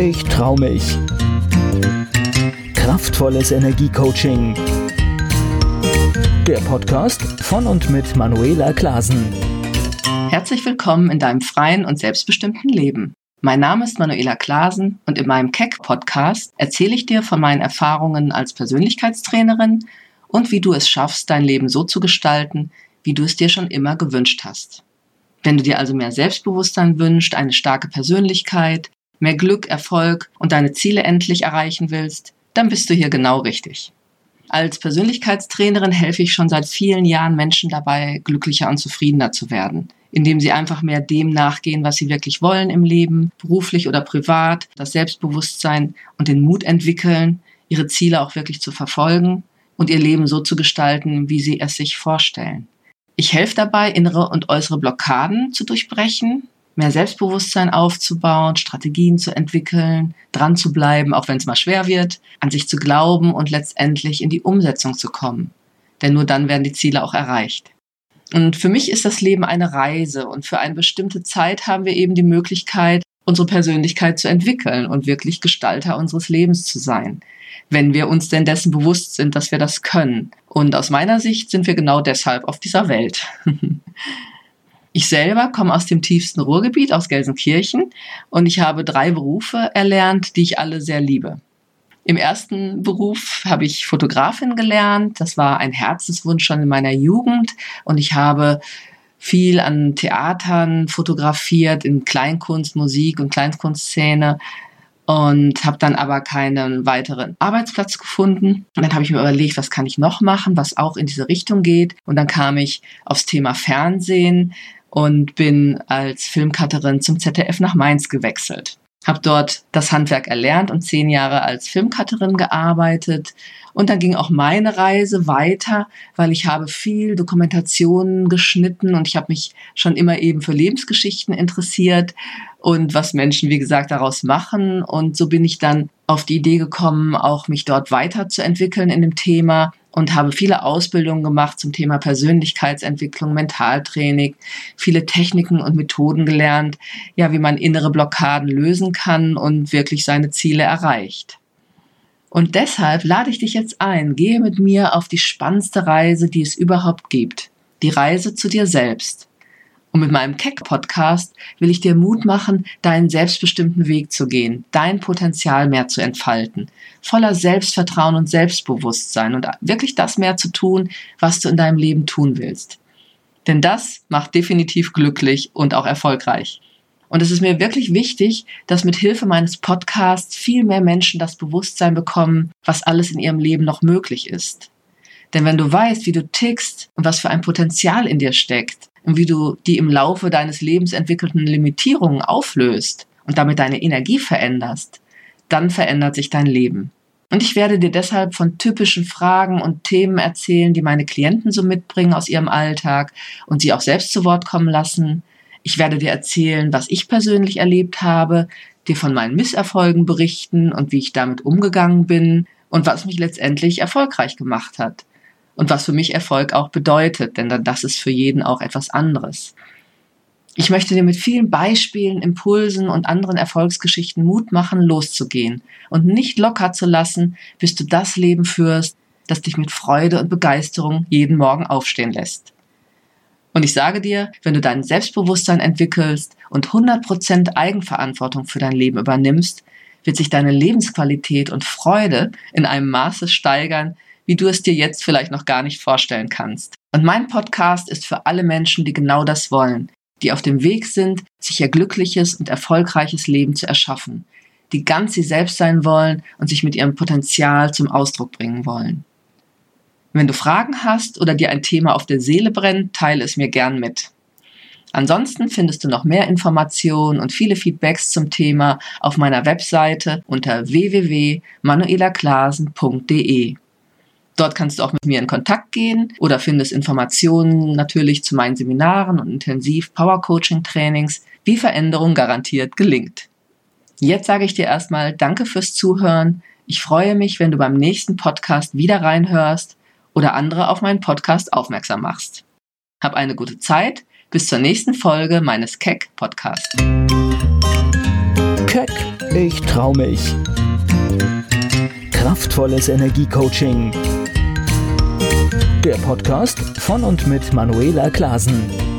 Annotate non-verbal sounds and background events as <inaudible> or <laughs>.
Ich trau mich. Kraftvolles Energiecoaching. Der Podcast von und mit Manuela Klasen. Herzlich willkommen in deinem freien und selbstbestimmten Leben. Mein Name ist Manuela Klasen und in meinem Keck-Podcast erzähle ich dir von meinen Erfahrungen als Persönlichkeitstrainerin und wie du es schaffst, dein Leben so zu gestalten, wie du es dir schon immer gewünscht hast. Wenn du dir also mehr Selbstbewusstsein wünschst, eine starke Persönlichkeit, mehr Glück, Erfolg und deine Ziele endlich erreichen willst, dann bist du hier genau richtig. Als Persönlichkeitstrainerin helfe ich schon seit vielen Jahren Menschen dabei, glücklicher und zufriedener zu werden, indem sie einfach mehr dem nachgehen, was sie wirklich wollen im Leben, beruflich oder privat, das Selbstbewusstsein und den Mut entwickeln, ihre Ziele auch wirklich zu verfolgen und ihr Leben so zu gestalten, wie sie es sich vorstellen. Ich helfe dabei, innere und äußere Blockaden zu durchbrechen, mehr Selbstbewusstsein aufzubauen, Strategien zu entwickeln, dran zu bleiben, auch wenn es mal schwer wird, an sich zu glauben und letztendlich in die Umsetzung zu kommen. Denn nur dann werden die Ziele auch erreicht. Und für mich ist das Leben eine Reise und für eine bestimmte Zeit haben wir eben die Möglichkeit, unsere Persönlichkeit zu entwickeln und wirklich Gestalter unseres Lebens zu sein wenn wir uns denn dessen bewusst sind, dass wir das können. Und aus meiner Sicht sind wir genau deshalb auf dieser Welt. <laughs> Ich selber komme aus dem tiefsten Ruhrgebiet, aus Gelsenkirchen, und ich habe drei Berufe erlernt, die ich alle sehr liebe. Im ersten Beruf habe ich Fotografin gelernt. Das war ein Herzenswunsch schon in meiner Jugend. Und ich habe viel an Theatern fotografiert, in Kleinkunst, Musik und Kleinkunstszene und habe dann aber keinen weiteren Arbeitsplatz gefunden. Und dann habe ich mir überlegt, was kann ich noch machen, was auch in diese Richtung geht. Und dann kam ich aufs Thema Fernsehen und bin als Filmcutterin zum ZDF nach Mainz gewechselt. Habe dort das Handwerk erlernt und zehn Jahre als Filmcutterin gearbeitet. Und dann ging auch meine Reise weiter, weil ich habe viel Dokumentationen geschnitten und ich habe mich schon immer eben für Lebensgeschichten interessiert und was Menschen, wie gesagt, daraus machen. Und so bin ich dann auf die Idee gekommen, auch mich dort weiterzuentwickeln in dem Thema und habe viele Ausbildungen gemacht zum Thema Persönlichkeitsentwicklung, Mentaltraining, viele Techniken und Methoden gelernt, ja, wie man innere Blockaden lösen kann und wirklich seine Ziele erreicht. Und deshalb lade ich dich jetzt ein, gehe mit mir auf die spannendste Reise, die es überhaupt gibt. Die Reise zu dir selbst. Und mit meinem Keck-Podcast will ich dir Mut machen, deinen selbstbestimmten Weg zu gehen, dein Potenzial mehr zu entfalten, voller Selbstvertrauen und Selbstbewusstsein und wirklich das mehr zu tun, was du in deinem Leben tun willst. Denn das macht definitiv glücklich und auch erfolgreich. Und es ist mir wirklich wichtig, dass mit Hilfe meines Podcasts viel mehr Menschen das Bewusstsein bekommen, was alles in ihrem Leben noch möglich ist. Denn wenn du weißt, wie du tickst und was für ein Potenzial in dir steckt, und wie du die im Laufe deines Lebens entwickelten Limitierungen auflöst und damit deine Energie veränderst, dann verändert sich dein Leben. Und ich werde dir deshalb von typischen Fragen und Themen erzählen, die meine Klienten so mitbringen aus ihrem Alltag und sie auch selbst zu Wort kommen lassen. Ich werde dir erzählen, was ich persönlich erlebt habe, dir von meinen Misserfolgen berichten und wie ich damit umgegangen bin und was mich letztendlich erfolgreich gemacht hat und was für mich Erfolg auch bedeutet, denn das ist für jeden auch etwas anderes. Ich möchte dir mit vielen Beispielen, Impulsen und anderen Erfolgsgeschichten Mut machen, loszugehen und nicht locker zu lassen, bis du das Leben führst, das dich mit Freude und Begeisterung jeden Morgen aufstehen lässt. Und ich sage dir, wenn du dein Selbstbewusstsein entwickelst und 100% Eigenverantwortung für dein Leben übernimmst, wird sich deine Lebensqualität und Freude in einem Maße steigern, wie du es dir jetzt vielleicht noch gar nicht vorstellen kannst. Und mein Podcast ist für alle Menschen, die genau das wollen, die auf dem Weg sind, sich ihr glückliches und erfolgreiches Leben zu erschaffen, die ganz sie selbst sein wollen und sich mit ihrem Potenzial zum Ausdruck bringen wollen. Wenn du Fragen hast oder dir ein Thema auf der Seele brennt, teile es mir gern mit. Ansonsten findest du noch mehr Informationen und viele Feedbacks zum Thema auf meiner Webseite unter www.manuelaklasen.de. Dort kannst du auch mit mir in Kontakt gehen oder findest Informationen natürlich zu meinen Seminaren und intensiv Power Coaching Trainings, wie Veränderung garantiert gelingt. Jetzt sage ich dir erstmal Danke fürs Zuhören. Ich freue mich, wenn du beim nächsten Podcast wieder reinhörst oder andere auf meinen Podcast aufmerksam machst. Hab eine gute Zeit. Bis zur nächsten Folge meines Keck Podcasts. Keck Ich trau mich. Kraftvolles Energiecoaching. Der Podcast von und mit Manuela Klasen.